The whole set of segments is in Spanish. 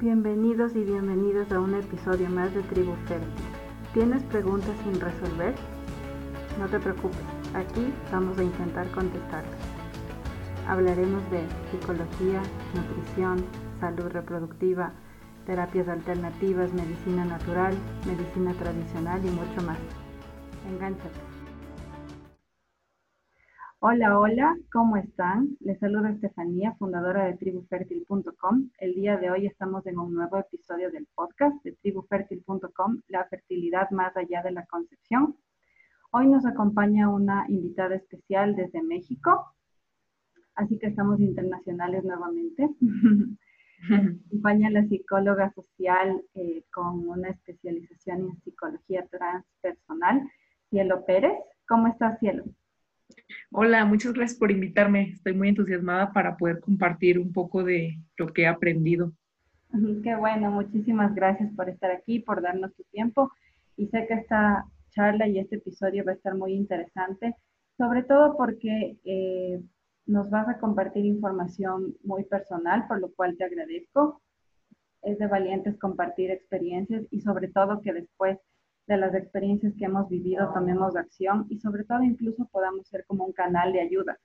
Bienvenidos y bienvenidas a un episodio más de Tribu Fértil. ¿Tienes preguntas sin resolver? No te preocupes, aquí vamos a intentar contestarlas. Hablaremos de psicología, nutrición, salud reproductiva, terapias alternativas, medicina natural, medicina tradicional y mucho más. Engánchate. Hola, hola, ¿cómo están? Les saluda Estefanía, fundadora de tribufertil.com. El día de hoy estamos en un nuevo episodio del podcast de tribufertil.com, la fertilidad más allá de la concepción. Hoy nos acompaña una invitada especial desde México, así que estamos internacionales nuevamente. Acompaña la psicóloga social eh, con una especialización en psicología transpersonal, Cielo Pérez. ¿Cómo estás, Cielo? Hola, muchas gracias por invitarme. Estoy muy entusiasmada para poder compartir un poco de lo que he aprendido. Qué bueno, muchísimas gracias por estar aquí, por darnos tu tiempo. Y sé que esta charla y este episodio va a estar muy interesante, sobre todo porque eh, nos vas a compartir información muy personal, por lo cual te agradezco. Es de valientes compartir experiencias y sobre todo que después de las experiencias que hemos vivido, tomemos acción y sobre todo incluso podamos ser como un canal de ayuda.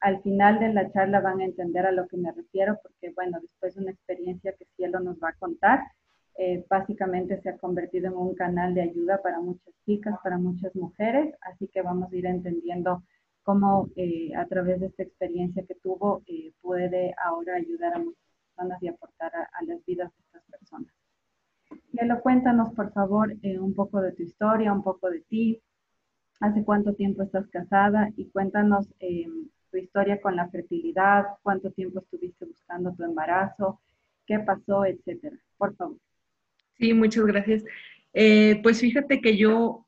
Al final de la charla van a entender a lo que me refiero porque, bueno, después de una experiencia que Cielo nos va a contar, eh, básicamente se ha convertido en un canal de ayuda para muchas chicas, para muchas mujeres, así que vamos a ir entendiendo cómo eh, a través de esta experiencia que tuvo eh, puede ahora ayudar a muchas personas y aportar a las vidas de estas Cielo, cuéntanos por favor eh, un poco de tu historia, un poco de ti. ¿Hace cuánto tiempo estás casada? Y cuéntanos eh, tu historia con la fertilidad, cuánto tiempo estuviste buscando tu embarazo, qué pasó, etcétera. Por favor. Sí, muchas gracias. Eh, pues fíjate que yo,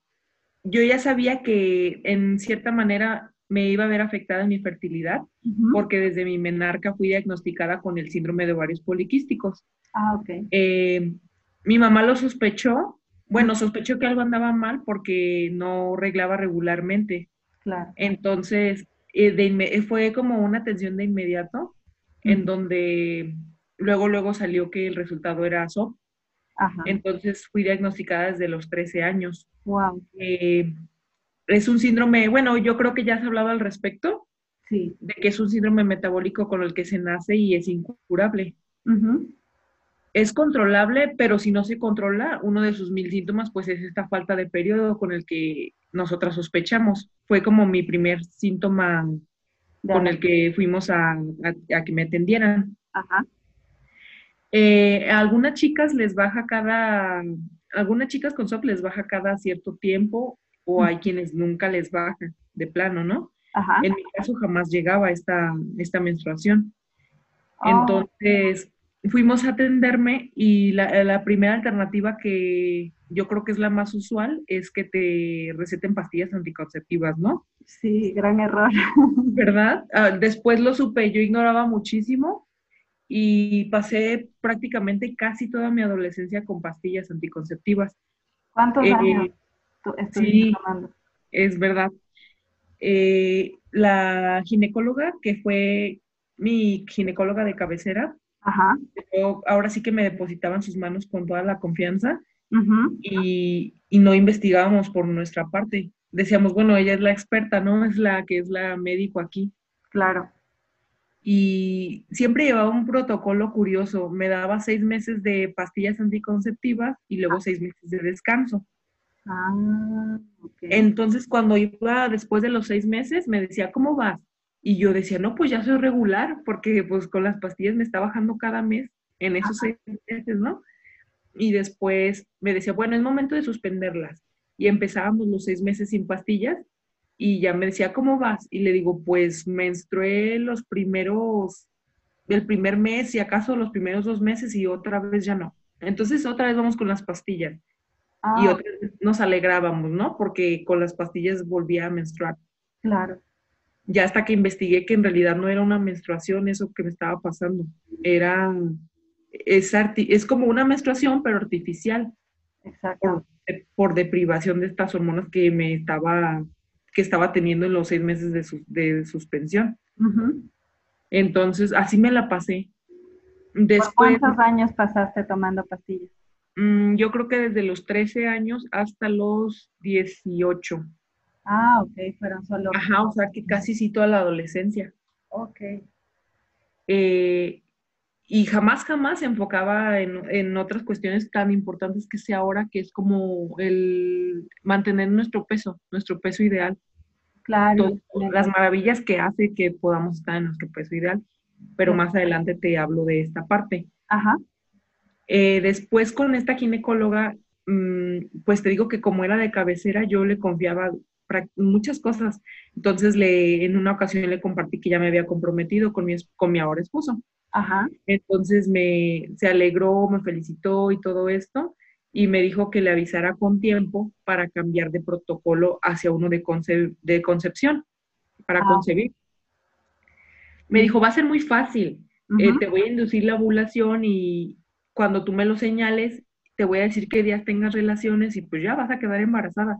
yo ya sabía que en cierta manera me iba a ver afectada en mi fertilidad, porque desde mi menarca fui diagnosticada con el síndrome de ovarios poliquísticos. Ah, ok mi mamá lo sospechó, bueno, sospechó que algo andaba mal porque no arreglaba regularmente. Claro. Entonces, eh, fue como una atención de inmediato, en donde luego, luego salió que el resultado era SOP. Ajá. Entonces fui diagnosticada desde los 13 años. Wow. Eh, es un síndrome, bueno, yo creo que ya se hablado al respecto. Sí. De que es un síndrome metabólico con el que se nace y es incurable es controlable, pero si no se controla, uno de sus mil síntomas, pues es esta falta de periodo con el que nosotras sospechamos. Fue como mi primer síntoma con el que fuimos a, que me atendieran. Ajá. Eh, a algunas chicas les baja cada, algunas chicas con SOP les baja cada cierto tiempo o hay quienes nunca les baja de plano, ¿no? Ajá. En mi caso jamás llegaba esta, esta menstruación. Oh. Entonces, fuimos a atenderme y la, primera alternativa que yo creo que es la más usual es que te receten pastillas anticonceptivas, ¿no? Sí, gran error. ¿Verdad? Ah, después lo supe, yo ignoraba muchísimo y pasé prácticamente casi toda mi adolescencia con pastillas anticonceptivas. ¿Cuántos eh, años sí, tomando? Es verdad. Eh, la ginecóloga, que fue mi ginecóloga de cabecera, Ajá. ahora sí que me depositaban sus manos con toda la confianza y, y, no investigábamos por nuestra parte. Decíamos, bueno, ella es la experta, ¿no? Es la que es la médico aquí. Claro. Y siempre llevaba un protocolo curioso. Me daba seis meses de pastillas anticonceptivas y luego seis meses de descanso. Ah, Entonces, cuando iba después de los seis meses, me decía, ¿cómo vas? Y yo decía, no, pues ya soy regular, porque pues con las pastillas me está bajando cada mes en esos seis meses, ¿no? Y después me decía, bueno, es momento de suspenderlas. Y empezábamos los seis meses sin pastillas y ya me decía, ¿cómo vas? Y le digo, pues menstrué los primeros, el primer mes y acaso los primeros dos meses y otra vez ya no. Entonces otra vez vamos con las pastillas. Y ah. otra vez nos alegrábamos, ¿no? Porque con las pastillas volvía a menstruar. Claro ya hasta que investigué que en realidad no era una menstruación eso que me estaba pasando, era, es, es como una menstruación pero artificial. Exacto. Por, deprivación de estas hormonas que me estaba, que estaba teniendo en los seis meses de, de suspensión. Entonces, así me la pasé. Después, ¿Cuántos años pasaste tomando pastillas? Mm, yo creo que desde los 13 años hasta los 18. Ah, ok, fueron solo. Ajá, o sea que casi sí toda la adolescencia. Ok. Eh, y jamás, jamás se enfocaba en, otras cuestiones tan importantes que sea ahora, que es como el mantener nuestro peso, nuestro peso ideal. Claro. las maravillas que hace que podamos estar en nuestro peso ideal, pero más adelante te hablo de esta parte. Ajá. Eh, después con esta ginecóloga, mm, pues te digo que como era de cabecera, yo le confiaba muchas cosas. Entonces, le, en una ocasión le compartí que ya me había comprometido con mi, con mi ahora esposo. Ajá. Entonces me, se alegró, me felicitó y todo esto, y me dijo que le avisara con tiempo para cambiar de protocolo hacia uno de, de concepción, para ah. concebir. Me dijo, va a ser muy fácil, eh, te voy a inducir la ovulación y cuando tú me lo señales, te voy a decir qué días tengas relaciones y pues ya vas a quedar embarazada.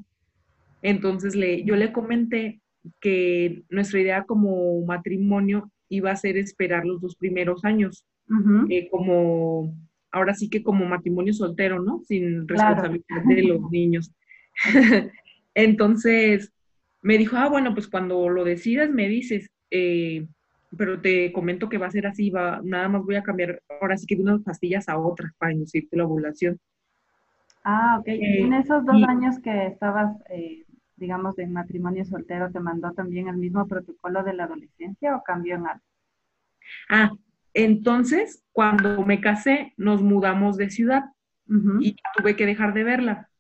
Entonces le, yo le comenté que nuestra idea como matrimonio iba a ser esperar los dos primeros años, eh, como, ahora sí que como matrimonio soltero, ¿no? Sin responsabilidad de los niños. Entonces, me dijo, ah, bueno, pues cuando lo decidas me dices, eh, pero te comento que va a ser así, va, nada más voy a cambiar ahora sí que de unas pastillas a otras para inducirte la ovulación. Ah, ok. ¿Y en eh, esos dos años que estabas digamos, de matrimonio soltero, te mandó también el mismo protocolo de la adolescencia o cambió en algo? Ah, entonces, cuando me casé, nos mudamos de ciudad y tuve que dejar de verla.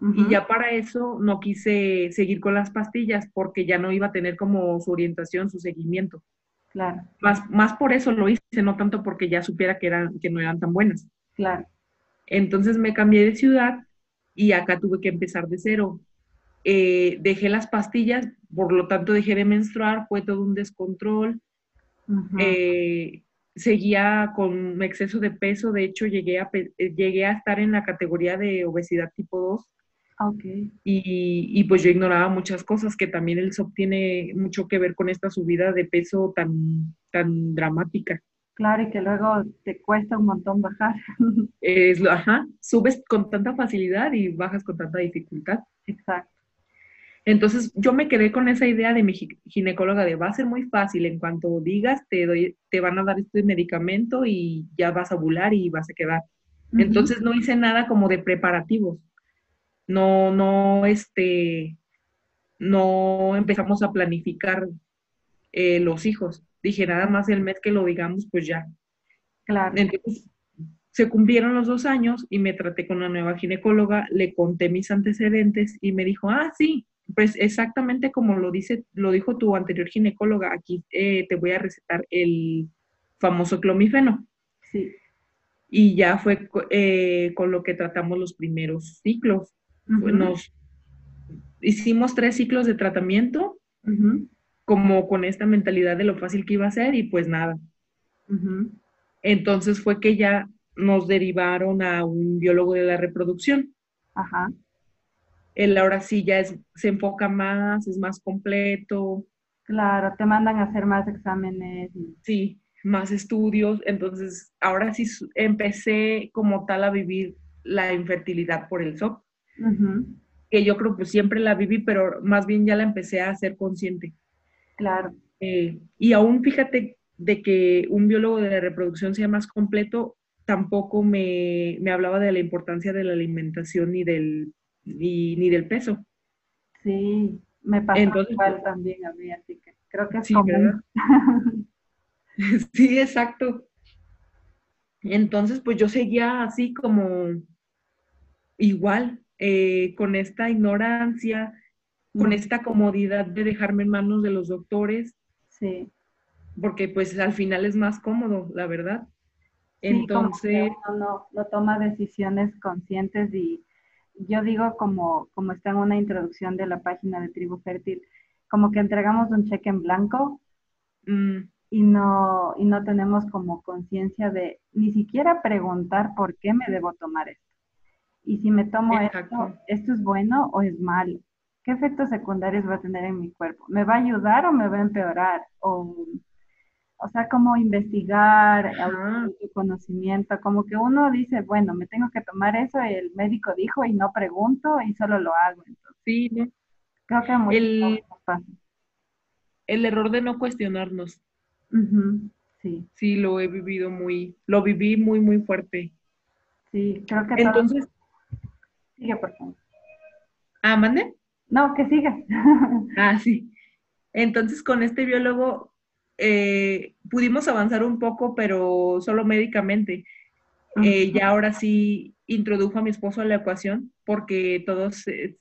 Y ya para eso no quise seguir con las pastillas porque ya no iba a tener como su orientación, su seguimiento. Claro. Más, más por eso lo hice, no tanto porque ya supiera que, eran, que no eran tan buenas. Claro. Entonces me cambié de ciudad y acá tuve que empezar de cero. Eh, dejé las pastillas, por lo tanto dejé de menstruar, fue todo un descontrol. Eh, seguía con exceso de peso, de hecho llegué a, eh, llegué a estar en la categoría de obesidad tipo 2. Okay. Y, pues yo ignoraba muchas cosas, que también el SOP tiene mucho que ver con esta subida de peso tan, tan dramática. Claro, y que luego te cuesta un montón bajar. Es, ajá, subes con tanta facilidad y bajas con tanta dificultad. Exacto. Entonces yo me quedé con esa idea de mi ginecóloga de va a ser muy fácil, en cuanto digas te, doy, te van a dar este medicamento y ya vas a ovular y vas a quedar. Entonces no hice nada como de preparativos. No, no, este, no empezamos a planificar eh, los hijos. Dije, nada más el mes que lo digamos, pues ya. Claro. Entonces, se cumplieron los dos años y me traté con una nueva ginecóloga, le conté mis antecedentes y me dijo, ah, sí, pues exactamente como lo dice, lo dijo tu anterior ginecóloga, aquí eh, te voy a recetar el famoso clomifeno. Sí. Y ya fue eh, con lo que tratamos los primeros ciclos. Nos hicimos tres ciclos de tratamiento, como con esta mentalidad de lo fácil que iba a ser, y pues nada. Entonces fue que ya nos derivaron a un biólogo de la reproducción. Ajá él ahora sí ya es, se enfoca más, es más completo. Claro, te mandan a hacer más exámenes. Sí, más estudios. Entonces, ahora sí empecé como tal a vivir la infertilidad por el SOP. Que yo creo que siempre la viví, pero más bien ya la empecé a hacer consciente. Claro. Eh, y aún fíjate de que un biólogo de la reproducción sea más completo, tampoco me, me hablaba de la importancia de la alimentación y del ni, del peso. Sí, me pasa igual también a mí, así que creo que es sí, sí, exacto. Entonces, pues yo seguía así como igual, eh, con esta ignorancia, con esta comodidad de dejarme en manos de los doctores. Sí. Porque pues al final es más cómodo, la verdad. Entonces... no, no toma decisiones conscientes y yo digo como, como está en una introducción de la página de Tribu Fértil, como que entregamos un cheque en blanco mm, y, no, y no tenemos como conciencia de ni siquiera preguntar por qué me debo tomar esto. Y si me tomo esto, ¿esto es bueno o es malo? ¿Qué efectos secundarios va a tener en mi cuerpo? ¿Me va a ayudar o me va a empeorar? O, o sea, como investigar, tu conocimiento, como que uno dice, bueno, me tengo que tomar eso, el médico dijo y no pregunto y solo lo hago. Entonces, sí, ¿no? Creo que muy el, el error de no cuestionarnos. Sí. Sí, lo he vivido muy, lo viví muy, muy fuerte. Sí, creo que Entonces, sigue, por favor. Ah, mande. No, que siga. ah, sí. Entonces, con este biólogo eh, pudimos avanzar un poco, pero solo médicamente. Eh, ya ahora sí introdujo a mi esposo a la ecuación porque todos se,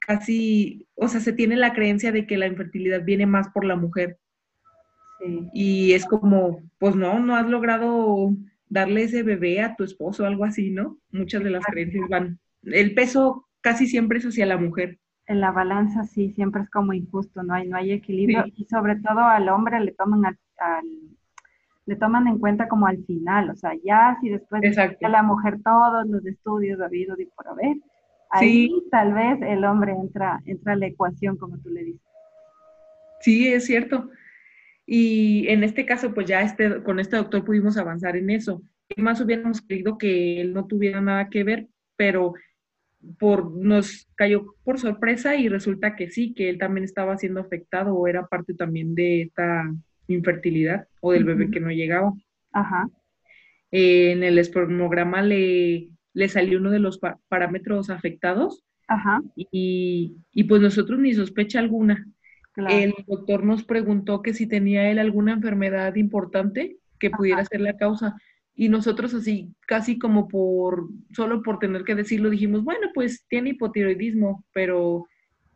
casi, o sea, se tiene la creencia de que la infertilidad viene más por la mujer. Y es como, pues no, no has logrado darle ese bebé a tu esposo algo así, ¿no? Muchas de las creencias van. El peso casi siempre es hacia la mujer en la balanza sí, siempre es como injusto, no hay, no hay equilibrio y sobre todo al hombre le toman al, le toman en cuenta como al final, o sea, ya si después de la mujer todos los estudios habidos y por haber, ahí tal vez el hombre entra, entra a la ecuación, como tú le dices. Sí, es cierto. Y en este caso, pues ya este, con este doctor pudimos avanzar en eso. Más hubiéramos creído que él no tuviera nada que ver, pero por, nos cayó por sorpresa y resulta que sí, que él también estaba siendo afectado o era parte también de esta infertilidad o del bebé que no llegaba. Ajá. Eh, en el espermograma le, le salió uno de los parámetros afectados Ajá. Y, y, pues nosotros ni sospecha alguna. El doctor nos preguntó que si tenía él alguna enfermedad importante que pudiera ser la causa y nosotros así, casi como por, solo por tener que decirlo, dijimos, bueno, pues tiene hipotiroidismo, pero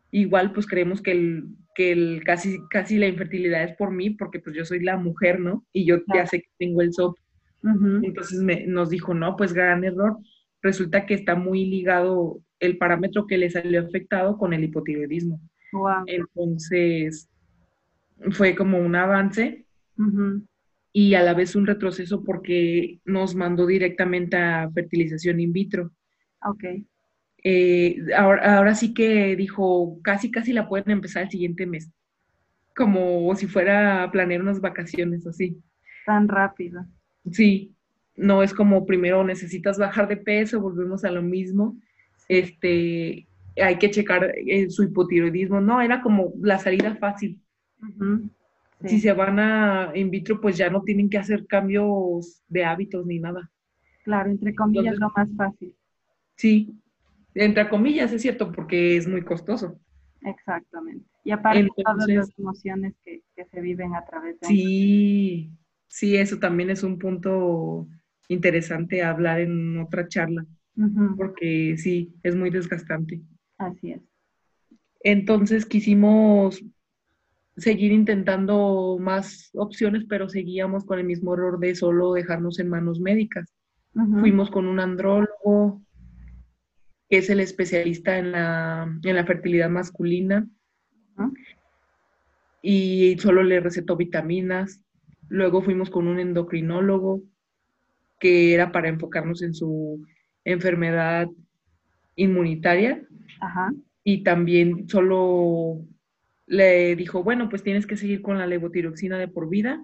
igual pues creemos que el, que el casi, casi la infertilidad es por mí, porque pues yo soy la mujer, ¿no? Y yo ya sé que tengo el SOP. Entonces me, nos dijo, no, pues gran error. Resulta que está muy ligado el parámetro que le salió afectado con el hipotiroidismo. Entonces, fue como un avance y a la vez un retroceso porque nos mandó directamente a fertilización in vitro. Ok. Eh, ahora, ahora sí que dijo, casi, casi la pueden empezar el siguiente mes, como si fuera a planear unas vacaciones así. Tan rápido. Sí, no es como primero necesitas bajar de peso, volvemos a lo mismo, este, hay que checar eh, su hipotiroidismo, no, era como la salida fácil. Si se van a in vitro, pues ya no tienen que hacer cambios de hábitos ni nada. Claro, entre comillas, lo más fácil. Sí, entre comillas, es cierto, porque es muy costoso. Exactamente. Y aparte todas las emociones que, se viven a través de... Sí, sí, eso también es un punto interesante hablar en otra charla, porque sí, es muy desgastante. Así es. Entonces quisimos seguir intentando más opciones, pero seguíamos con el mismo error de solo dejarnos en manos médicas. Fuimos con un andrólogo, que es el especialista en la, en la fertilidad masculina, y solo le recetó vitaminas. Luego fuimos con un endocrinólogo, que era para enfocarnos en su enfermedad inmunitaria. Y también solo le dijo, bueno, pues tienes que seguir con la levotiroxina de por vida.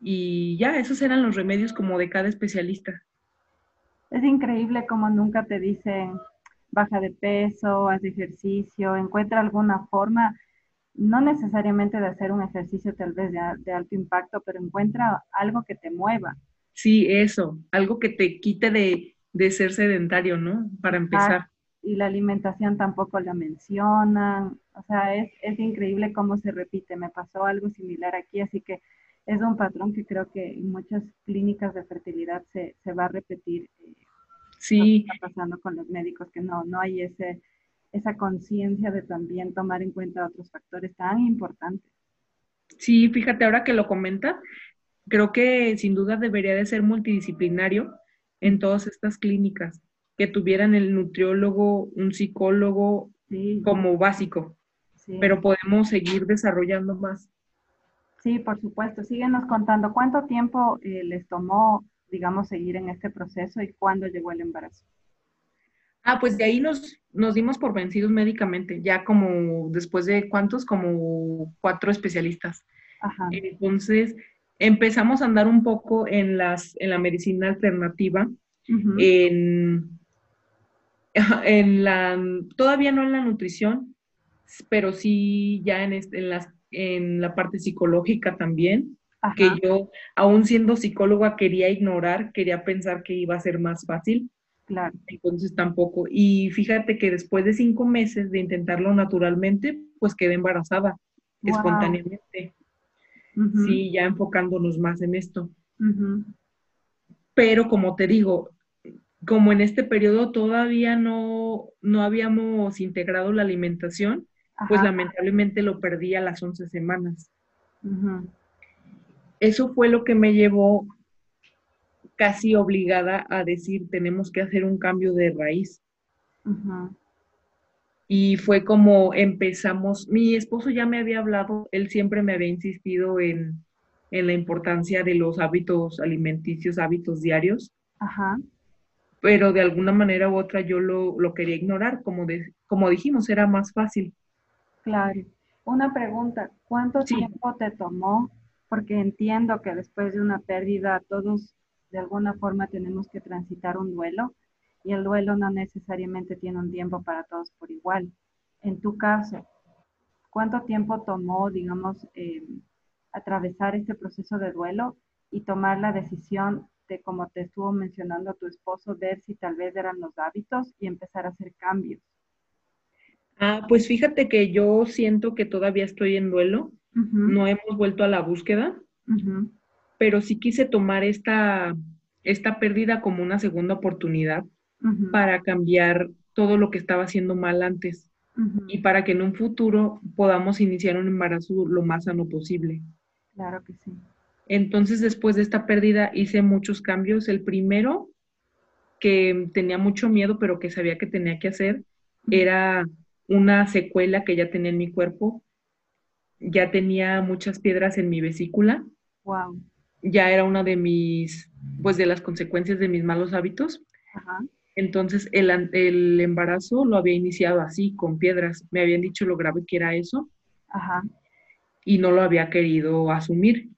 Y ya, esos eran los remedios como de cada especialista. Es increíble como nunca te dicen, baja de peso, haz ejercicio, encuentra alguna forma, no necesariamente de hacer un ejercicio tal vez de, alto impacto, pero encuentra algo que te mueva. Sí, eso, algo que te quite de, de ser sedentario, ¿no? Para empezar y la alimentación tampoco la mencionan. O sea, es, es, increíble cómo se repite. Me pasó algo similar aquí, así que es un patrón que creo que en muchas clínicas de fertilidad se, se va a repetir. Eh, sí. está pasando con los médicos, que no, no hay ese, esa conciencia de también tomar en cuenta otros factores tan importantes. Sí, fíjate, ahora que lo comenta, creo que sin duda debería de ser multidisciplinario en todas estas clínicas que tuvieran el nutriólogo, un psicólogo como básico, pero podemos seguir desarrollando más. Sí, por supuesto. Síguenos contando cuánto tiempo eh, les tomó, digamos, seguir en este proceso y cuándo llegó el embarazo. Ah, pues de ahí nos, nos dimos por vencidos médicamente, ya como después de cuántos, como cuatro especialistas. Entonces, empezamos a andar un poco en, las, en la medicina alternativa, en, en la, todavía no en la nutrición, pero sí ya en, en, las, en la parte psicológica también, que yo, aún siendo psicóloga, quería ignorar, quería pensar que iba a ser más fácil. Claro. Entonces tampoco. Y fíjate que después de cinco meses de intentarlo naturalmente, pues quedé embarazada espontáneamente. Sí, ya enfocándonos más en esto. Pero como te digo, como en este periodo todavía no, no habíamos integrado la alimentación, pues lamentablemente lo perdí a las 11 semanas. Eso fue lo que me llevó casi obligada a decir, tenemos que hacer un cambio de raíz. Y fue como empezamos, mi esposo ya me había hablado, él siempre me había insistido en, la importancia de los hábitos alimenticios, hábitos diarios. Pero de alguna manera u otra yo lo, quería ignorar, como, como dijimos, era más fácil. Claro. Una pregunta, ¿cuánto tiempo te tomó? Porque entiendo que después de una pérdida todos de alguna forma tenemos que transitar un duelo y el duelo no necesariamente tiene un tiempo para todos por igual. En tu caso, ¿cuánto tiempo tomó, digamos, eh, atravesar este proceso de duelo y tomar la decisión de, como te estuvo mencionando tu esposo, ver si tal vez eran los hábitos y empezar a hacer cambios? Ah, pues fíjate que yo siento que todavía estoy en duelo, no hemos vuelto a la búsqueda, pero sí quise tomar esta, esta pérdida como una segunda oportunidad para cambiar todo lo que estaba haciendo mal antes y para que en un futuro podamos iniciar un embarazo lo más sano posible. Claro que sí. Entonces, después de esta pérdida, hice muchos cambios. El primero, que tenía mucho miedo, pero que sabía que tenía que hacer, era una secuela que ya tenía en mi cuerpo. Ya tenía muchas piedras en mi vesícula. Wow. Ya era una de mis, pues de las consecuencias de mis malos hábitos. Entonces, el, el, embarazo lo había iniciado así, con piedras. Me habían dicho lo grave que era eso. Ajá. Y no lo había querido asumir.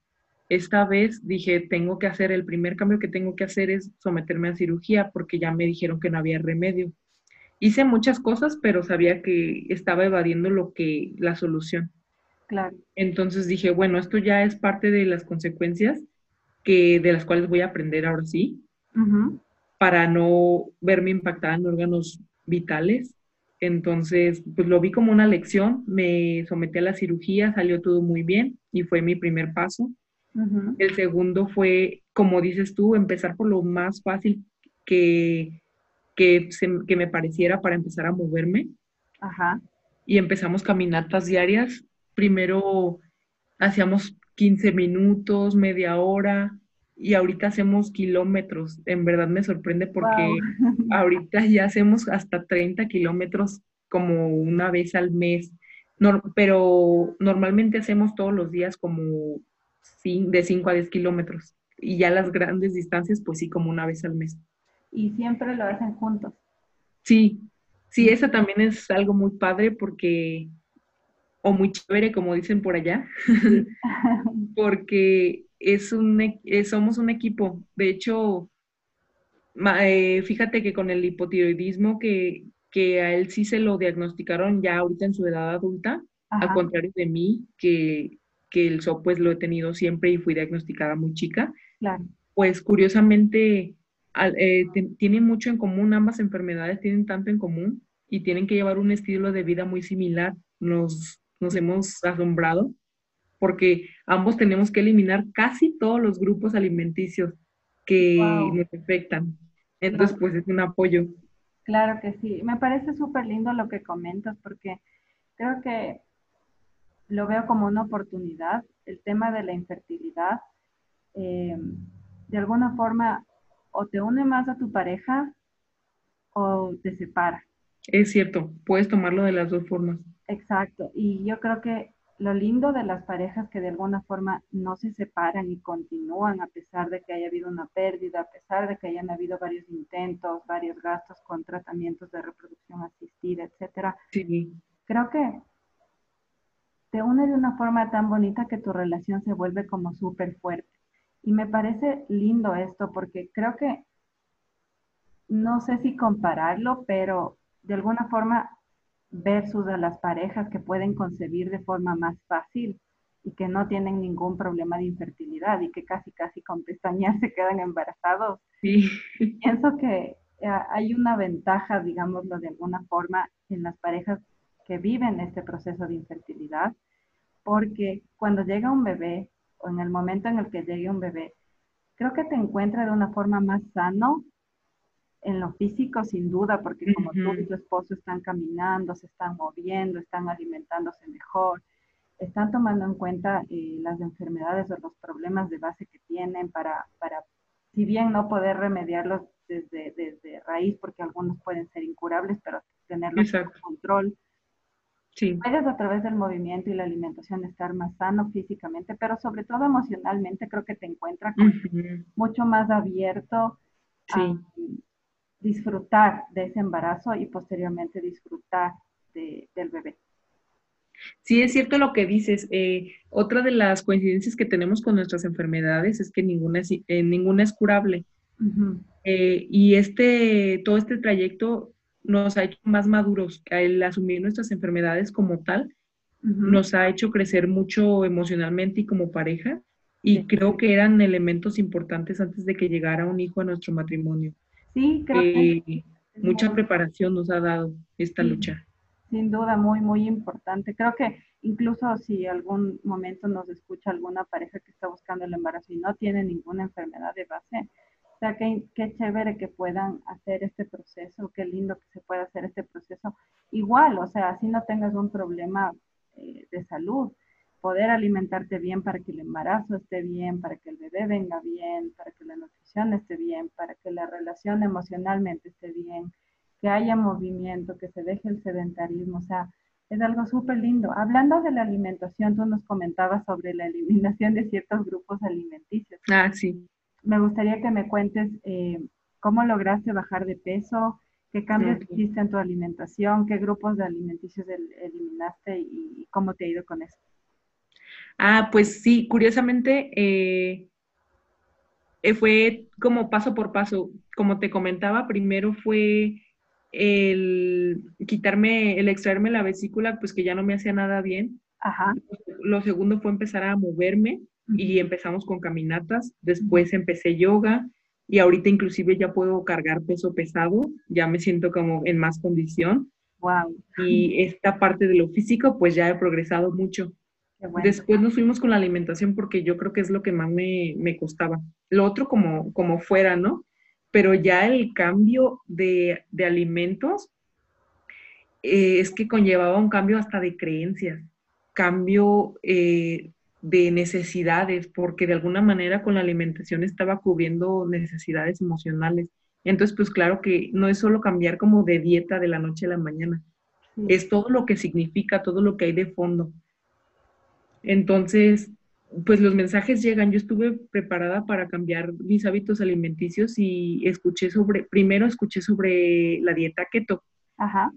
Esta vez dije, tengo que hacer, el primer cambio que tengo que hacer es someterme a cirugía porque ya me dijeron que no había remedio hice muchas cosas, pero sabía que estaba evadiendo lo que, la solución. Claro. Entonces dije, bueno, esto ya es parte de las consecuencias que, de las cuales voy a aprender ahora sí, para no verme impactada en órganos vitales. Entonces, pues lo vi como una lección, me sometí a la cirugía, salió todo muy bien y fue mi primer paso. El segundo fue, como dices tú, empezar por lo más fácil que que, que me pareciera para empezar a moverme. Ajá. Y empezamos caminatas diarias. Primero hacíamos 15 minutos, media hora, y ahorita hacemos kilómetros. En verdad me sorprende porque ahorita ya hacemos hasta 30 kilómetros como una vez al mes, pero normalmente hacemos todos los días como de 5 a 10 kilómetros y ya las grandes distancias pues sí como una vez al mes y siempre lo hacen juntos. Sí, sí, eso también es algo muy padre porque, o muy chévere, como dicen por allá, porque es un, e, somos un equipo. De hecho, eh, fíjate que con el hipotiroidismo que, que a él sí se lo diagnosticaron ya ahorita en su edad adulta, al contrario de mí, que, que el SOP pues lo he tenido siempre y fui diagnosticada muy chica. Claro. Pues curiosamente eh, tienen mucho en común, ambas enfermedades tienen tanto en común y tienen que llevar un estilo de vida muy similar. Nos, nos hemos asombrado porque ambos tenemos que eliminar casi todos los grupos alimenticios que nos afectan. Entonces, pues es un apoyo. Claro que sí. Me parece súper lindo lo que comentas porque creo que lo veo como una oportunidad. El tema de la infertilidad, eh, de alguna forma, o te une más a tu pareja o te separa. Es cierto, puedes tomarlo de las dos formas. Exacto, y yo creo que lo lindo de las parejas que de alguna forma no se separan y continúan a pesar de que haya habido una pérdida, a pesar de que hayan habido varios intentos, varios gastos con tratamientos de reproducción asistida, etcétera. Sí. Creo que te une de una forma tan bonita que tu relación se vuelve como súper fuerte Y me parece lindo esto porque creo que, no sé si compararlo, pero de alguna forma versus a las parejas que pueden concebir de forma más fácil y que no tienen ningún problema de infertilidad y que casi, casi con pestañas se quedan embarazados. Sí. Pienso que eh, hay una ventaja, digámoslo de alguna forma, en las parejas que viven este proceso de infertilidad, porque cuando llega un bebé o en el momento en el que llegue un bebé, creo que te encuentra de una forma más sano en lo físico, sin duda, porque como tú y tu esposo están caminando, se están moviendo, están alimentándose mejor, están tomando en cuenta eh, las enfermedades o los problemas de base que tienen para, para si bien no poder remediarlos desde, desde raíz, porque algunos pueden ser incurables, pero tenerlos bajo control. Sí. Puedes a través del movimiento y la alimentación estar más sano físicamente, pero sobre todo emocionalmente creo que te encuentras mucho más abierto a disfrutar de ese embarazo y posteriormente disfrutar del bebé. Sí, es cierto lo que dices. Eh, otra de las coincidencias que tenemos con nuestras enfermedades es que ninguna es, eh, ninguna es curable. Eh, y este, todo este trayecto nos ha hecho más maduros. El asumir nuestras enfermedades como tal nos ha hecho crecer mucho emocionalmente y como pareja. Y creo que eran elementos importantes antes de que llegara un hijo a nuestro matrimonio. Sí, creo que mucha preparación nos ha dado esta lucha. Sin duda, muy, muy importante. Creo que incluso si algún momento nos escucha alguna pareja que está buscando el embarazo y no tiene ninguna enfermedad de base, sea, qué, qué chévere que puedan hacer este proceso, qué lindo que se pueda hacer este proceso. Igual, o sea, si no tengas un problema eh, de salud, poder alimentarte bien para que el embarazo esté bien, para que el bebé venga bien, para que la nutrición esté bien, para que la relación emocionalmente esté bien, que haya movimiento, que se deje el sedentarismo, o sea, es algo súper lindo. Hablando de la alimentación, tú nos comentabas sobre la eliminación de ciertos grupos alimenticios. Ah, sí. Me gustaría que me cuentes eh, cómo lograste bajar de peso, qué cambios hiciste en tu alimentación, qué grupos de alimenticios eliminaste y, cómo te ha ido con eso. Ah, pues sí, curiosamente eh, eh, fue como paso por paso. Como te comentaba, primero fue el quitarme, el extraerme la vesícula, pues que ya no me hacía nada bien. Ajá. Lo segundo fue empezar a moverme y empezamos con caminatas. Después empecé yoga y ahorita inclusive ya puedo cargar peso pesado, ya me siento como en más condición. Wow. Y esta parte de lo físico, pues ya he progresado mucho. Después nos fuimos con la alimentación porque yo creo que es lo que más me, me costaba. Lo otro como, como fuera, ¿no? pero ya el cambio de, alimentos eh, es que conllevaba un cambio hasta de creencias, cambio eh, de necesidades, porque de alguna manera con la alimentación estaba cubriendo necesidades emocionales. Entonces, pues claro que no es solo cambiar como de dieta de la noche a la mañana, es todo lo que significa, todo lo que hay de fondo. Entonces, pues los mensajes llegan. Yo estuve preparada para cambiar mis hábitos alimenticios y escuché sobre, primero escuché sobre la dieta keto. Ajá.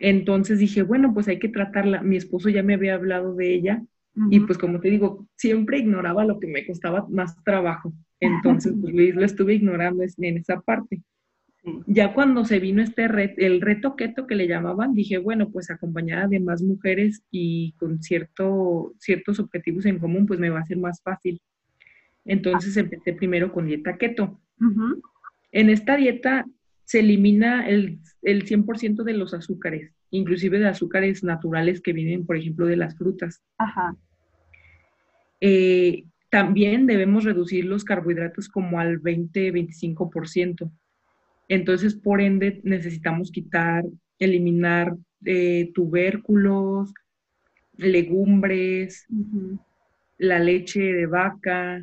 Entonces dije, bueno, pues hay que tratarla. Mi esposo ya me había hablado de ella y pues como te digo, siempre ignoraba lo que me costaba más trabajo. Entonces, pues lo estuve ignorando en esa parte. Ya cuando se vino este reto, el reto keto que le llamaban, dije, bueno, pues acompañada de más mujeres y con cierto, ciertos objetivos en común, pues me va a ser más fácil. Entonces empecé primero con dieta keto. En esta dieta se elimina el, el 100% de los azúcares, inclusive de azúcares naturales que vienen, por ejemplo, de las frutas. Ajá. Eh, también debemos reducir los carbohidratos como al 20-25%. Entonces, por ende, necesitamos quitar, eliminar eh, tubérculos, legumbres, la leche de vaca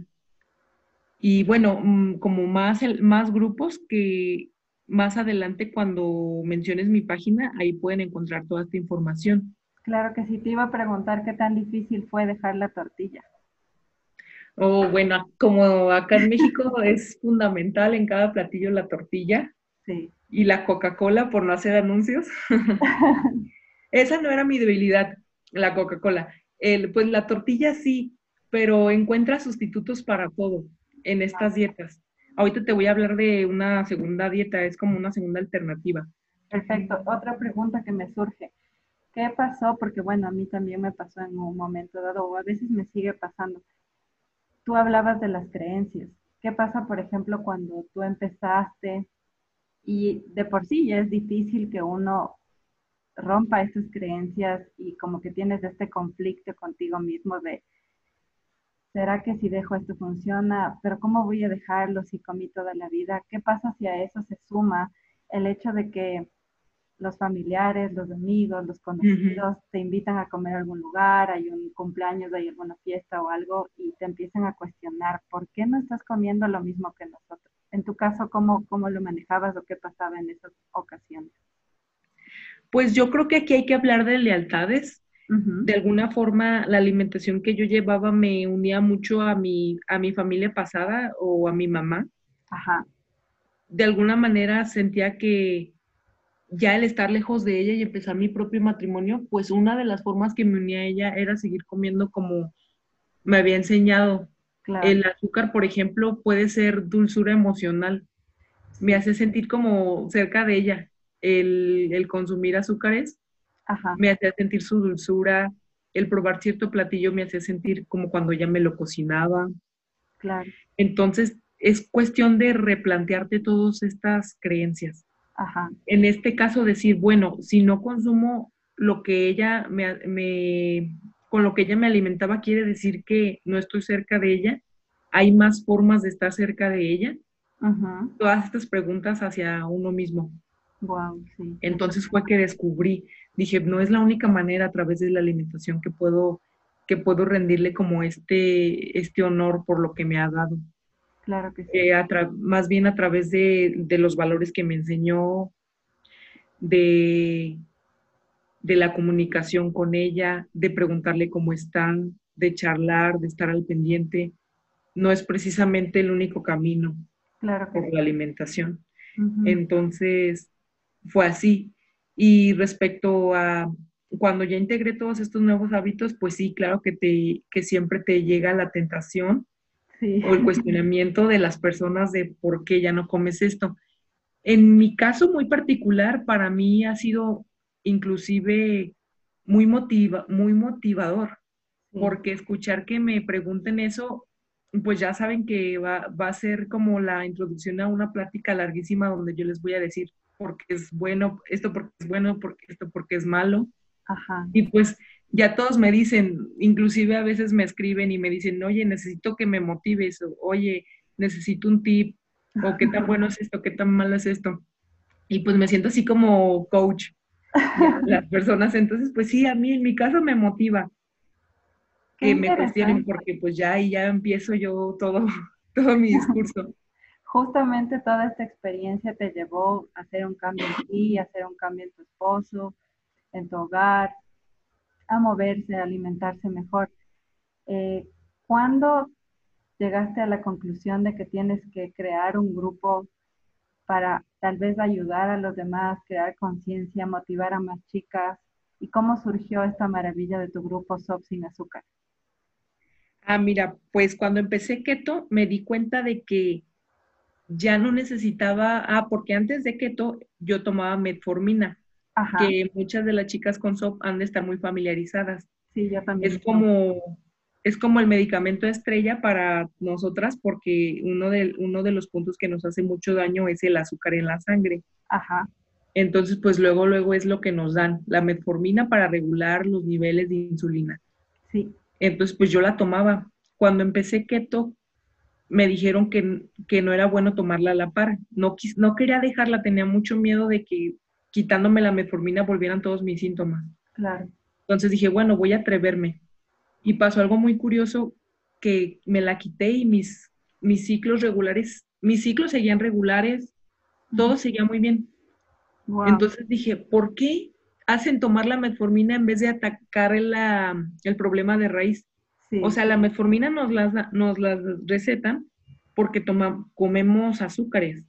y bueno, mm, como más, más grupos que más adelante cuando menciones mi página, ahí pueden encontrar toda esta información. Claro que sí, te iba a preguntar qué tan difícil fue dejar la tortilla. Oh, bueno, como acá en México es fundamental en cada platillo la tortilla, y la Coca-Cola por no hacer anuncios. Esa no era mi debilidad, la Coca-Cola. Pues la tortilla sí, pero encuentra sustitutos para todo en estas dietas. Ahorita te voy a hablar de una segunda dieta, es como una segunda alternativa. Perfecto. Otra pregunta que me surge. ¿Qué pasó? Porque bueno, a mí también me pasó en un momento dado, o a veces me sigue pasando. Tú hablabas de las creencias. ¿Qué pasa, por ejemplo, cuando tú empezaste y de por sí ya es difícil que uno rompa esas creencias y como que tienes este conflicto contigo mismo de, ¿será que si dejo esto funciona? Pero ¿cómo voy a dejarlo si comí toda la vida? ¿Qué pasa si a eso se suma el hecho de que los familiares, los amigos, los conocidos te invitan a comer a algún lugar, hay un cumpleaños, hay alguna fiesta o algo y te empiezan a cuestionar, ¿por qué no estás comiendo lo mismo que nosotros? En tu caso, ¿cómo, cómo lo manejabas o qué pasaba en esas ocasiones? Pues yo creo que aquí hay que hablar de lealtades. De alguna forma, la alimentación que yo llevaba me unía mucho a mi, a mi familia pasada o a mi mamá. Ajá. De alguna manera sentía que, ya el estar lejos de ella y empezar mi propio matrimonio, pues una de las formas que me unía a ella era seguir comiendo como me había enseñado. El azúcar, por ejemplo, puede ser dulzura emocional. Me hace sentir como cerca de ella. El, consumir azúcares me hacía sentir su dulzura. El probar cierto platillo me hacía sentir como cuando ella me lo cocinaba. Claro. Entonces, es cuestión de replantearte todas estas creencias. En este caso decir, bueno, si no consumo lo que ella me, con lo que ella me alimentaba, quiere decir que no estoy cerca de ella. Hay más formas de estar cerca de ella. Todas estas preguntas hacia uno mismo. Wow, Entonces fue que descubrí, dije, no es la única manera a través de la alimentación que puedo, que puedo rendirle como este, este honor por lo que me ha dado. Claro que sí. Eh, más bien a través de, los valores que me enseñó, de, de la comunicación con ella, de preguntarle cómo están, de charlar, de estar al pendiente. No es precisamente el único camino claro por la alimentación. Entonces, fue así. Y respecto a cuando ya integré todos estos nuevos hábitos, pues sí, claro que, te, que siempre te llega la tentación o el cuestionamiento de las personas de por qué ya no comes esto. En mi caso muy particular, para mí ha sido inclusive muy, motiva, muy motivador, porque escuchar que me pregunten eso, pues ya saben que va, va, a ser como la introducción a una plática larguísima donde yo les voy a decir por qué es bueno, esto porque es bueno, porque esto porque es malo. Ajá. Y pues ya todos me dicen, inclusive a veces me escriben y me dicen, oye, necesito que me motives, o, oye, necesito un tip, o qué tan bueno es esto, qué tan malo es esto. Y pues me siento así como coach las personas. Entonces, pues sí, a mí en mi caso me motiva que me cuestionen porque pues ya ahí ya empiezo yo todo, todo mi discurso. Justamente toda esta experiencia te llevó a hacer un cambio en ti, a hacer un cambio en tu esposo, en tu hogar, a moverse, a alimentarse mejor. Eh, ¿Cuándo llegaste a la conclusión de que tienes que crear un grupo para tal vez ayudar a los demás, crear conciencia, motivar a más chicas? ¿Y cómo surgió esta maravilla de tu grupo SOP sin azúcar? Ah, mira, pues cuando empecé keto me di cuenta de que ya no necesitaba, ah, porque antes de keto yo tomaba metformina que muchas de las chicas con SOP han de estar muy familiarizadas. Sí, ya también. Es como, es como el medicamento estrella para nosotras porque uno de, uno de los puntos que nos hace mucho daño es el azúcar en la sangre. Ajá. Entonces, pues luego, luego es lo que nos dan, la metformina para regular los niveles de insulina. Sí. Entonces, pues yo la tomaba. Cuando empecé keto, me dijeron que, que no era bueno tomarla a la par. No, no quería dejarla, tenía mucho miedo de que quitándome la metformina volvieran todos mis síntomas. Claro. Entonces dije, bueno, voy a atreverme. Y pasó algo muy curioso que me la quité y mis, mis ciclos regulares, mis ciclos seguían regulares, todo seguía muy bien. Entonces dije, ¿por qué hacen tomar la metformina en vez de atacar el, el problema de raíz? O sea, la metformina nos las, nos las recetan porque toma, comemos azúcares.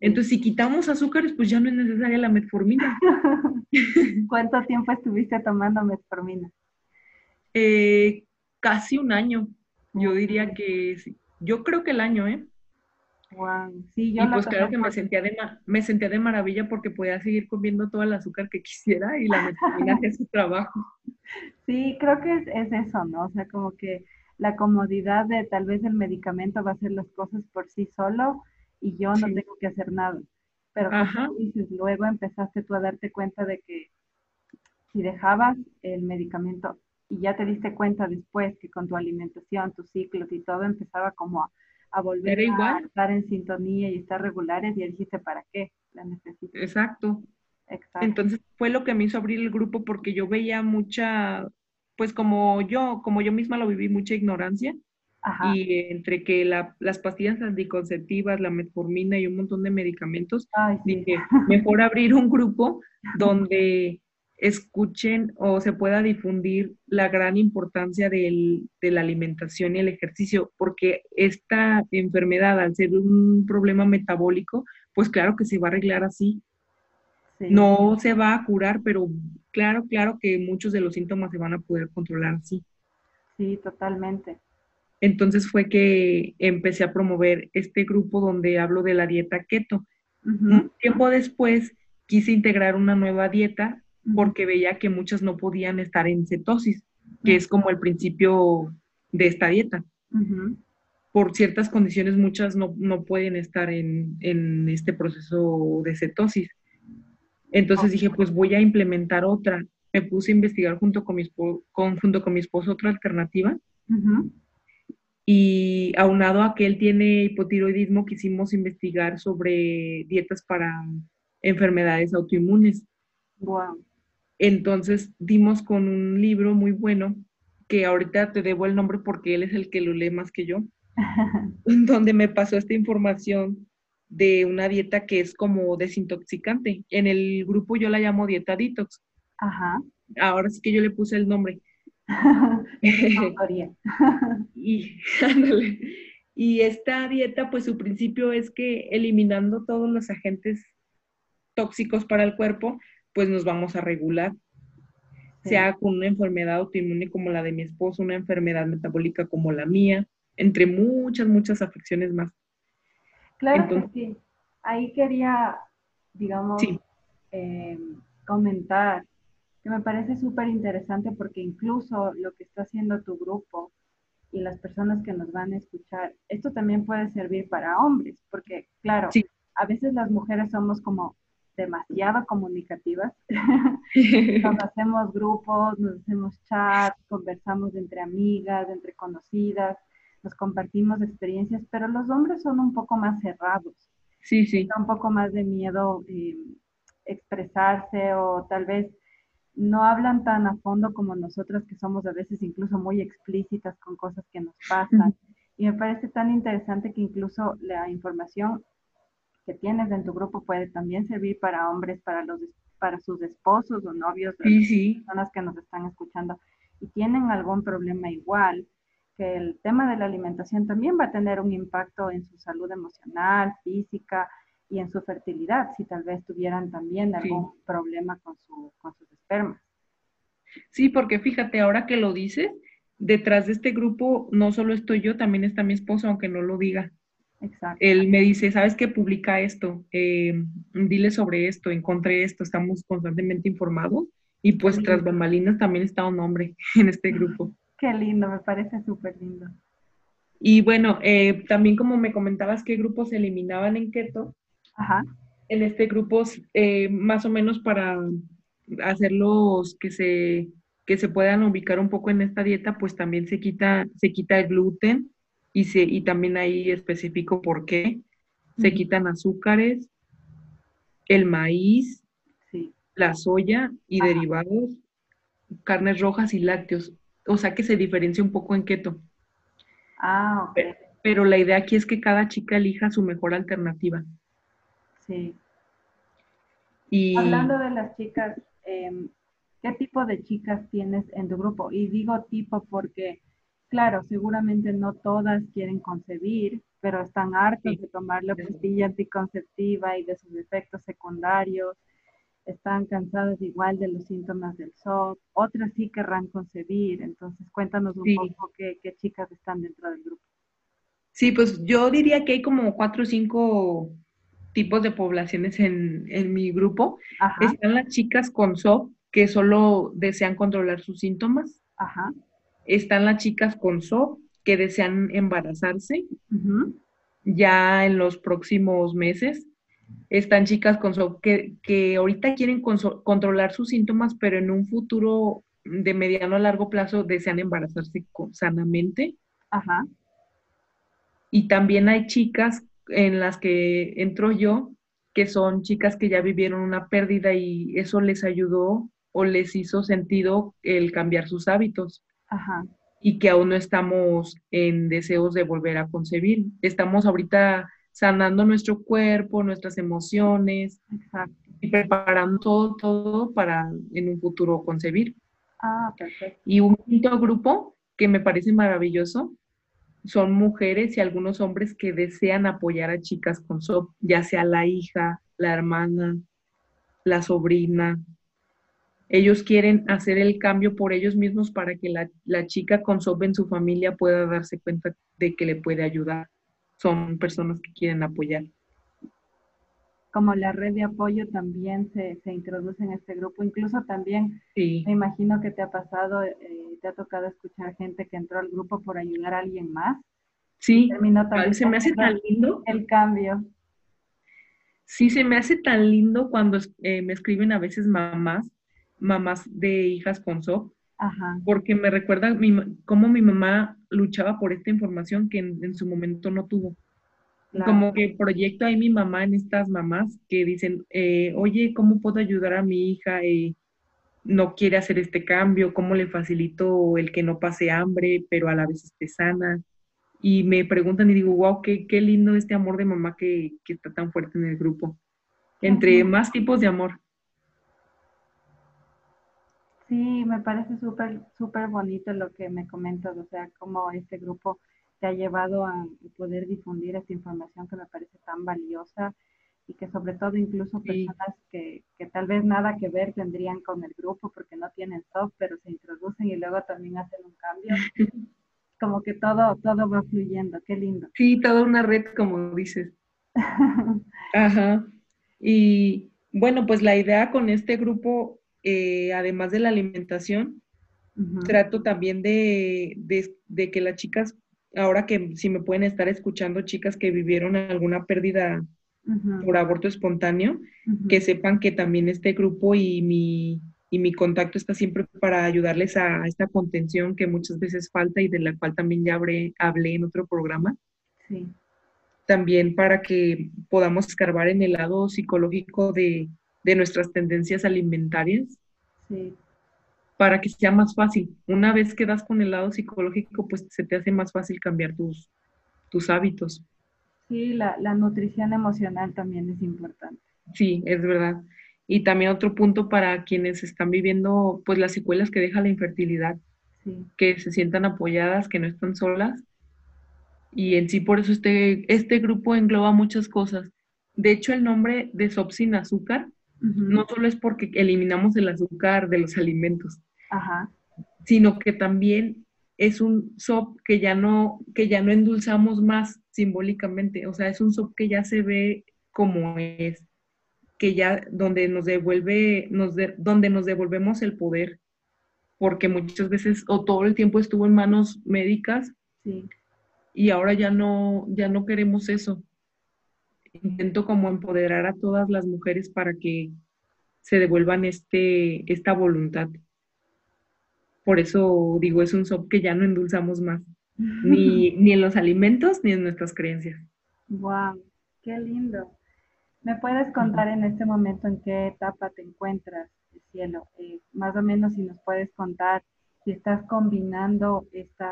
Entonces, si quitamos azúcares, pues ya no es necesaria la metformina. ¿Cuánto tiempo estuviste tomando metformina? Eh, casi un año. Yo diría que sí. Yo creo que el año, ¿eh? Wow. Sí, yo y pues claro que me sentía, de me sentía de maravilla porque podía seguir comiendo todo el azúcar que quisiera y la metformina hacía su trabajo. Sí, creo que es, es, eso, ¿no? O sea, como que la comodidad de tal vez el medicamento va a hacer las cosas por sí solo y yo no tengo que hacer nada. Pero como dices, luego empezaste tú a darte cuenta de que si dejabas el medicamento y ya te diste cuenta después que con tu alimentación, tus ciclos y todo empezaba como a a volver a estar en sintonía y estar regulares y dijiste, ¿para qué? La necesito. Exacto. Exacto. Entonces fue lo que me hizo abrir el grupo porque yo veía mucha, pues como yo, como yo misma lo viví, mucha ignorancia. Y entre que las pastillas anticonceptivas, la metformina y un montón de medicamentos, dije, mejor abrir un grupo donde escuchen o se pueda difundir la gran importancia de la alimentación y el ejercicio, porque esta enfermedad, al ser un problema metabólico, pues claro que se va a arreglar así. No se va a curar, pero claro, claro que muchos de los síntomas se van a poder controlar así. Sí, totalmente. Entonces fue que empecé a promover este grupo donde hablo de la dieta keto. Un tiempo después quise integrar una nueva dieta porque veía que muchas no podían estar en cetosis, que es como el principio de esta dieta. Por ciertas condiciones, muchas no, pueden estar en, este proceso de cetosis. Entonces dije, pues voy a implementar otra. Me puse a investigar junto con mi, esposo, junto con mi esposo otra alternativa. Y aunado a que él tiene hipotiroidismo, quisimos investigar sobre dietas para enfermedades autoinmunes. Wow. Entonces dimos con un libro muy bueno, que ahorita te debo el nombre porque él es el que lo lee más que yo, donde me pasó esta información de una dieta que es como desintoxicante. En el grupo yo la llamo dieta detox. Ajá. Ahora sí que yo le puse el nombre. y, y esta dieta, pues su principio es que eliminando todos los agentes tóxicos para el cuerpo, pues nos vamos a regular. Sea con una enfermedad autoinmune como la de mi esposo, una enfermedad metabólica como la mía, entre muchas, muchas afecciones más. Claro que sí. Ahí quería, digamos, eh, comentar que me parece súper interesante porque incluso lo que está haciendo tu grupo y las personas que nos van a escuchar, esto también puede servir para hombres, porque claro, a veces las mujeres somos como demasiado comunicativas. nos hacemos grupos, nos hacemos chats, conversamos entre amigas, entre conocidas, nos compartimos experiencias, pero los hombres son un poco más cerrados. Sí, sí. un poco más de miedo eh, expresarse o tal vez no hablan tan a fondo como nosotras que somos a veces incluso muy explícitas con cosas que nos pasan. Y me parece tan interesante que incluso la información que tienes en tu grupo puede también servir para hombres, para los para sus esposos o novios, sí, personas que nos están escuchando y tienen algún problema igual, que el tema de la alimentación también va a tener un impacto en su salud emocional, física y en su fertilidad, si tal vez tuvieran también algún problema con, su, con sus espermas. Sí, porque fíjate, ahora que lo dices, detrás de este grupo no solo estoy yo, también está mi esposo, aunque no lo diga. Él me dice, ¿sabes qué? Publica esto, eh, dile sobre esto, encontré esto, estamos constantemente informados. Y pues tras bambalinas también está un hombre en este grupo. Qué lindo, me parece súper lindo. Y bueno, eh, también como me comentabas qué grupos se eliminaban en keto, Ajá. en este grupo, eh, más o menos para hacerlos que se, que se puedan ubicar un poco en esta dieta, pues también se quita, se quita el gluten, y, se, y también ahí específico por qué. Se quitan azúcares, el maíz, la soya y derivados, carnes rojas y lácteos. O sea que se diferencia un poco en keto. Ah, ok. Pero, la idea aquí es que cada chica elija su mejor alternativa. Sí. Y... Hablando de las chicas, em, ¿qué tipo de chicas tienes en tu grupo? Y digo tipo porque Claro, seguramente no todas quieren concebir, pero están hartas de tomar la pastilla anticonceptiva y de sus efectos secundarios. están cansadas igual de los síntomas del SOP, otras sí querrán concebir. Entonces, cuéntanos un poco qué, chicas están dentro del grupo. Sí, pues yo diría que hay como cuatro o cinco tipos de poblaciones en, mi grupo. Están las chicas con SOP que solo desean controlar sus síntomas. Ajá. Están las chicas con SOP que desean embarazarse ya en los próximos meses están chicas con que, que ahorita quieren controlar sus síntomas, pero en un futuro de mediano a largo plazo desean embarazarse sanamente. Ajá. Y también hay chicas en las que entro yo, que son chicas que ya vivieron una pérdida y eso les ayudó o les hizo sentido el cambiar sus hábitos. Ajá. Y que aún no estamos en deseos de volver a concebir. Estamos ahorita sanando nuestro cuerpo, nuestras emociones y preparando todo, todo para en un futuro concebir. Ah, perfecto. Y un quinto grupo que me parece maravilloso son mujeres y algunos hombres que desean apoyar a chicas con SOP, ya sea la hija, la hermana, la sobrina. Ellos quieren hacer el cambio por ellos mismos para que la, la chica con SOP en su familia pueda darse cuenta de que le puede ayudar son personas que quieren apoyar. Como la red de apoyo también se, introduce en este grupo, incluso también me imagino que te ha pasado, eh, te ha tocado escuchar gente que entró al grupo por ayudar a alguien más. Sí, se me hace tan lindo. El cambio. Sí, se me hace tan lindo cuando eh, me escriben a veces mamás, mamás de hijas con SOP, porque me recuerda mi, cómo mi mamá luchaba por esta información que en, su momento no tuvo. Como que proyecto ahí mi mamá en estas mamás que dicen, eh, oye, ¿cómo puedo ayudar a mi hija? Eh, no quiere hacer este cambio, ¿cómo le facilito el que no pase hambre, pero a la vez esté sana? Y me preguntan y digo, wow, qué, qué lindo este amor de mamá que, que está tan fuerte en el grupo. Entre más tipos de amor. Sí, me parece súper, súper bonito lo que me comentas, o sea, cómo este grupo te ha llevado a poder difundir esta información que me parece tan valiosa y que sobre todo incluso personas que, que, tal vez nada que ver tendrían con el grupo porque no tienen soft, pero se introducen y luego también hacen un cambio. como que todo, todo va fluyendo, qué lindo. Sí, toda una red, como dices. Ajá. Y bueno, pues la idea con este grupo eh, además de la alimentación, trato también de, que las chicas, ahora que si me pueden estar escuchando chicas que vivieron alguna pérdida por aborto espontáneo, que sepan que también este grupo y mi, y mi contacto está siempre para ayudarles a, esta contención que muchas veces falta y de la cual también ya hablé, hablé en otro programa. También para que podamos escarbar en el lado psicológico de, de nuestras tendencias alimentarias. Sí. Para que sea más fácil. Una vez que das con el lado psicológico, pues se te hace más fácil cambiar tus, tus hábitos. Sí, la, la nutrición emocional también es importante. Sí, es verdad. Y también otro punto para quienes están viviendo pues las secuelas que deja la infertilidad, sí. que se sientan apoyadas, que no están solas. Y en sí por eso este, este grupo engloba muchas cosas. De hecho, el nombre de SOP sin azúcar no solo es porque eliminamos el azúcar de los alimentos, sino que también es un SOP que ya no, que ya no endulzamos más simbólicamente, o sea, es un SOP que ya se ve como es, que ya donde nos devuelve, nos donde nos devolvemos el poder, porque muchas veces o todo el tiempo estuvo en manos médicas y ahora ya no, ya no queremos eso intento como empoderar a todas las mujeres para que se devuelvan este, esta voluntad. Por eso digo, es un SOP que ya no endulzamos más, ni, ni en los alimentos ni en nuestras creencias. ¡Wow! ¡Qué lindo! ¿Me puedes contar en este momento en qué etapa te encuentras, cielo? Eh, más o menos si nos puedes contar si estás combinando este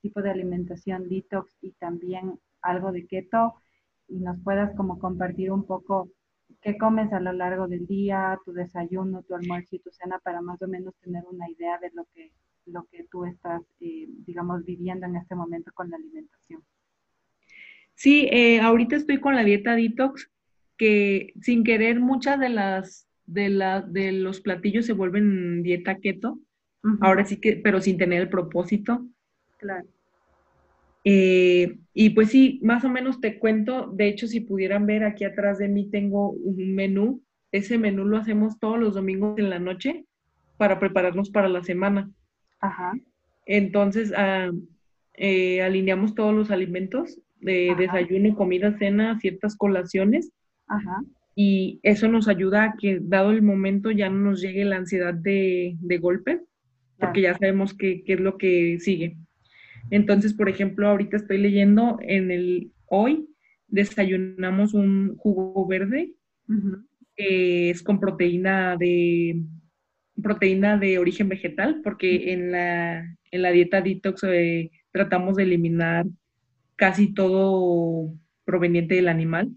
tipo de alimentación detox y también algo de keto y nos puedas como compartir un poco qué comes a lo largo del día, tu desayuno, tu almuerzo y tu cena para más o menos tener una idea de lo que, lo que tú estás, eh, digamos, viviendo en este momento con la alimentación. Sí, eh, ahorita estoy con la dieta detox, que sin querer muchas de las, de, la, de los platillos se vuelven dieta keto. Ahora sí que, pero sin tener el propósito. Claro. Eh, y pues sí, más o menos te cuento, de hecho, si pudieran ver aquí atrás de mí tengo un menú. Ese menú lo hacemos todos los domingos en la noche para prepararnos para la semana. Ajá. Entonces, ah, eh, alineamos todos los alimentos de desayuno, comida, cena, ciertas colaciones. Ajá. Y eso nos ayuda a que, dado el momento, ya no nos llegue la ansiedad de, de golpe, porque ya sabemos qué, qué es lo que sigue. Entonces, por ejemplo, ahorita estoy leyendo en el hoy, desayunamos un jugo verde, que es con proteína de proteína de origen vegetal, porque en la, en la dieta detox eh, tratamos de eliminar casi todo proveniente del animal,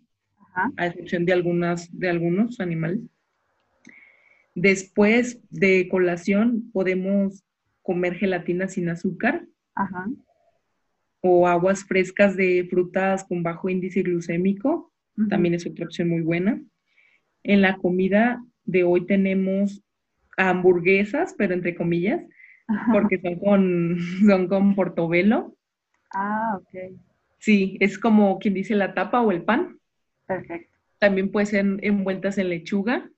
a excepción de, algunas, de algunos animales. Después de colación podemos comer gelatina sin azúcar o aguas frescas de frutas con bajo índice glucémico, también es otra opción muy buena. En la comida de hoy tenemos hamburguesas, pero entre comillas, porque son con, son con portobelo. Ah, ok. Sí, es como quien dice la tapa o el pan. Perfecto. También pueden ser envueltas en lechuga.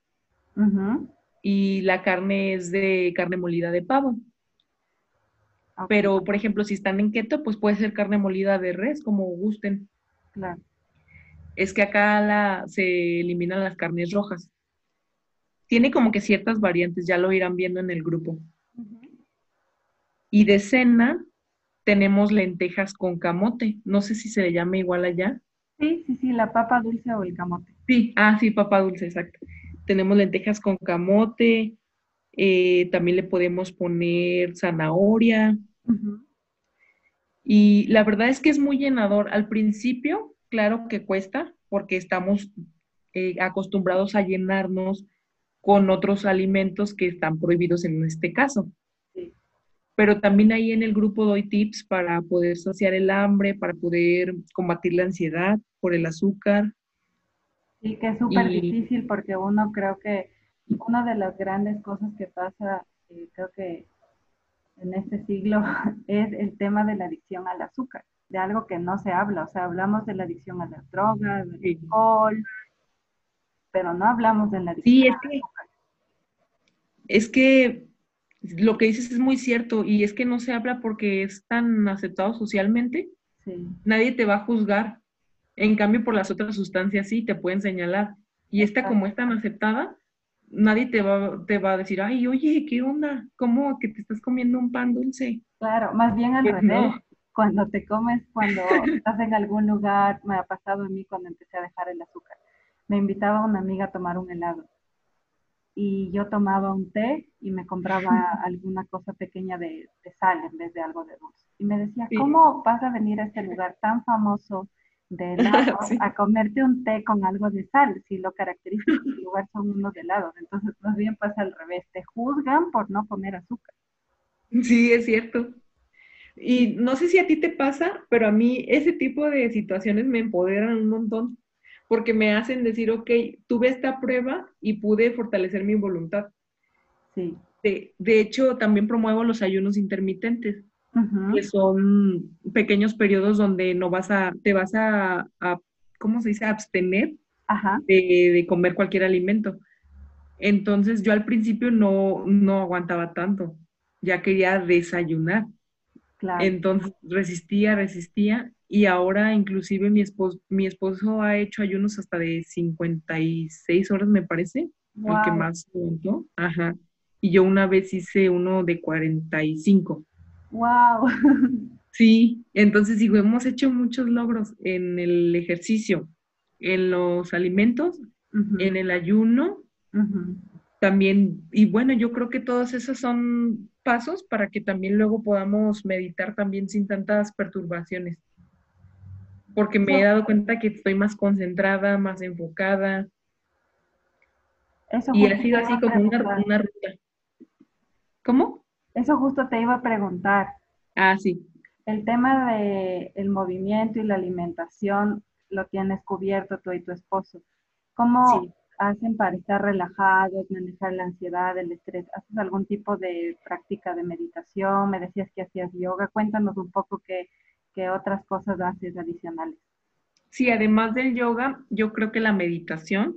Y la carne es de carne molida de pavo. Pero, por ejemplo, si están en keto, pues puede ser carne molida de res, como gusten. Claro. Es que acá la, se eliminan las carnes rojas. Tiene como que ciertas variantes, ya lo irán viendo en el grupo. Y de cena tenemos lentejas con camote. No sé si se le llama igual allá. Sí, sí, sí, la papa dulce o el camote. Sí, ah, sí, papa dulce, exacto. Tenemos lentejas con camote, eh, también le podemos poner zanahoria. Y la verdad es que es muy llenador. Al principio, claro que cuesta, porque estamos eh, acostumbrados a llenarnos con otros alimentos que están prohibidos en este caso. Pero también ahí en el grupo doy tips para poder saciar el hambre, para poder combatir la ansiedad por el azúcar. Sí, que es súper difícil porque uno creo que una de las grandes cosas que pasa, eh, creo que en este siglo, es el tema de la adicción al azúcar, de algo que no se habla. O sea, hablamos de la adicción a las drogas, del alcohol, pero no hablamos de la adicción sí, es al azúcar. Es que lo que dices es muy cierto y es que no se habla porque es tan aceptado socialmente. Nadie te va a juzgar. En cambio, por las otras sustancias sí te pueden señalar. Y esta, como es tan aceptada, nadie te va, te va a decir, ay, oye, ¿qué onda? ¿Cómo que te estás comiendo un pan dulce? Claro, más bien al pues revés. Cuando te comes, cuando estás en algún lugar, me ha pasado a mí cuando empecé a dejar el azúcar. Me invitaba una amiga a tomar un helado y yo tomaba un té y me compraba alguna cosa pequeña de, sal en vez de algo de dulce. Y me decía, ¿cómo vas a venir a este lugar tan famoso de helados a comerte un té con algo de sal, si lo característico del lugar son unos helados. Entonces, más bien pasa al revés, te juzgan por no comer azúcar. Sí, es cierto. Y no sé si a ti te pasa, pero a mí ese tipo de situaciones me empoderan un montón, porque me hacen decir, ok, tuve esta prueba y pude fortalecer mi voluntad. Sí. De, de hecho, también promuevo los ayunos intermitentes que son pequeños periodos donde no vas a, te vas a, ¿cómo se dice?, abstener De, comer cualquier alimento. Entonces yo al principio no, no aguantaba tanto, ya quería desayunar. Entonces resistía, resistía y ahora inclusive mi esposo, mi esposo ha hecho ayunos hasta de 56 horas me parece, el que más aguantó. Ajá. Y yo una vez hice uno de 45. ¡Wow! Sí, entonces digo, hemos hecho muchos logros en el ejercicio, en los alimentos, en el ayuno, también, y bueno, yo creo que todos esos son pasos para que también luego podamos meditar también sin tantas perturbaciones. Porque me he dado cuenta que estoy más concentrada, más enfocada. y ha sido así como una, una ruta. ¿Cómo? Eso justo te iba a preguntar. Ah, sí. El tema del el movimiento y la alimentación lo tienes cubierto tú y tu esposo. ¿Cómo, hacen para estar relajados, manejar la ansiedad, el estrés? ¿Haces algún tipo de práctica de meditación? Me decías que hacías yoga. Cuéntanos un poco qué, qué otras cosas haces adicionales. Sí, además del yoga, yo creo que la meditación.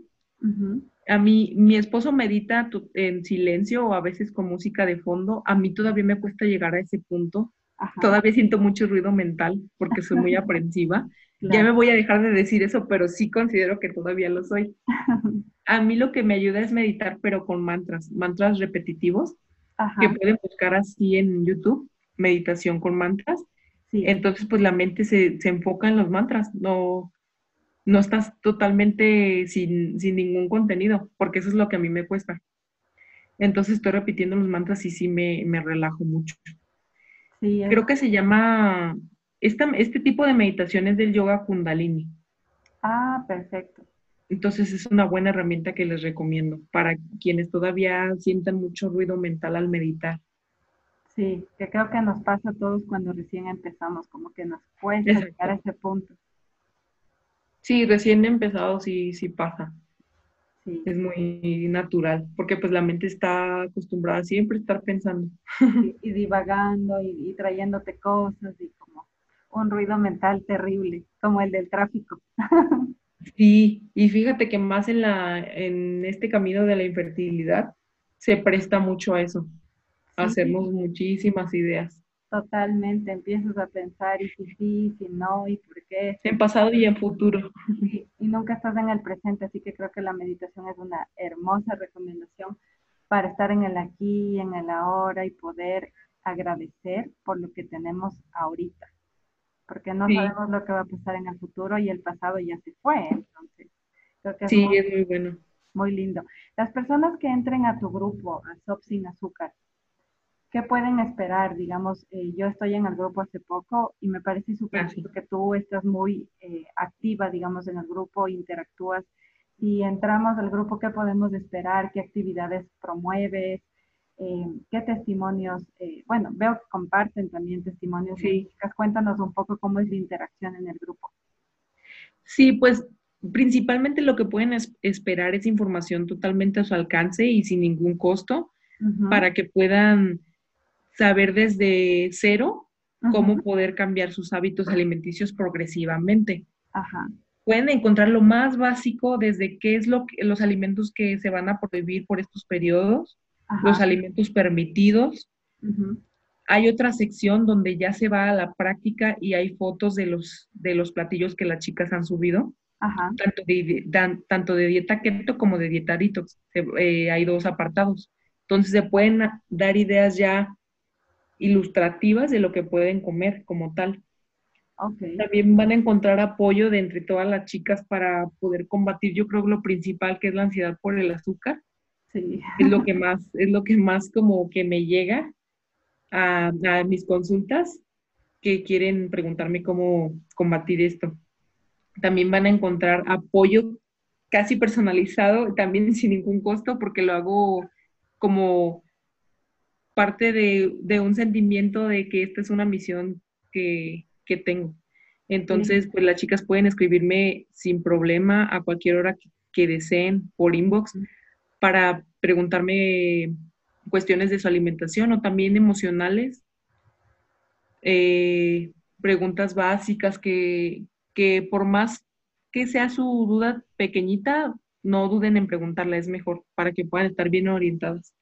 A mí, mi esposo medita en silencio o a veces con música de fondo. A mí todavía me cuesta llegar a ese punto. Todavía siento mucho ruido mental porque soy muy aprensiva. Ya me voy a dejar de decir eso, pero sí considero que todavía lo soy. A mí lo que me ayuda es meditar, pero con mantras, mantras repetitivos, que pueden buscar así en YouTube, meditación con mantras. Entonces, pues la mente se, se, enfoca en los mantras, no, no estás totalmente sin, sin ningún contenido, porque eso es lo que a mí me cuesta. Entonces estoy repitiendo los mantras y sí me, me relajo mucho. Creo que se llama, este tipo de meditaciones del yoga kundalini. Ah, perfecto. Entonces es una buena herramienta que les recomiendo para quienes todavía sientan mucho ruido mental al meditar. Sí, que creo que nos pasa a todos cuando recién empezamos, como que nos cuesta llegar a ese punto. Sí, recién empezado sí, sí pasa. Es muy natural, porque pues la mente está acostumbrada a siempre estar pensando. Y, divagando y, trayéndote cosas y como un ruido mental terrible, como el del tráfico. Sí, y fíjate que más en, la, en este camino de la infertilidad se presta mucho a eso, a hacernos muchísimas ideas. Totalmente, empiezas a pensar y si sí, si no, y por qué. En pasado y en futuro. Y, y nunca estás en el presente, así que creo que la meditación es una hermosa recomendación para estar en el aquí y en el ahora y poder agradecer por lo que tenemos ahorita, porque no sabemos lo que va a pasar en el futuro y el pasado ya se fue, entonces creo que es, sí, es muy bueno. Muy lindo. Las personas que entren a tu grupo, a SOP Sin Azúcar, ¿qué pueden esperar? Digamos, eh, yo estoy en el grupo hace poco y me parece súper que tú estás muy eh, activa, digamos, en el grupo, interactúas. Si entramos al grupo, ¿qué podemos esperar? ¿Qué actividades promueves? Eh, ¿Qué testimonios? bueno, veo que comparten también testimonios. Sí. Cuéntanos un poco cómo es la interacción en el grupo. Sí, pues principalmente lo que pueden esperar es información totalmente a su alcance y sin ningún costo para que puedan saber desde cero cómo poder cambiar sus hábitos alimenticios progresivamente. Pueden encontrar lo más básico desde qué es lo que, los alimentos que se van a prohibir por estos periodos, los alimentos permitidos. Hay otra sección donde ya se va a la práctica y hay fotos de los, de los platillos que las chicas han subido. Tanto, de, tanto de dieta keto como de dieta detox. Eh, hay dos apartados. Entonces se pueden dar ideas ya ilustrativas de lo que pueden comer como tal. También van a encontrar apoyo de entre todas las chicas para poder combatir, yo creo lo principal que es la ansiedad por el azúcar. Sí. Es lo que más, es lo que más como que me llega a, a mis consultas que quieren preguntarme cómo combatir esto. También van a encontrar apoyo casi personalizado, también sin ningún costo, porque lo hago como parte de, un sentimiento de que esta es una misión que, tengo. Entonces, pues las chicas pueden escribirme sin problema a cualquier hora que, deseen por inbox para preguntarme cuestiones de su alimentación o también emocionales, eh, preguntas básicas que, que por más que sea su duda pequeñita, no duden en preguntarla, es mejor para que puedan estar bien orientadas.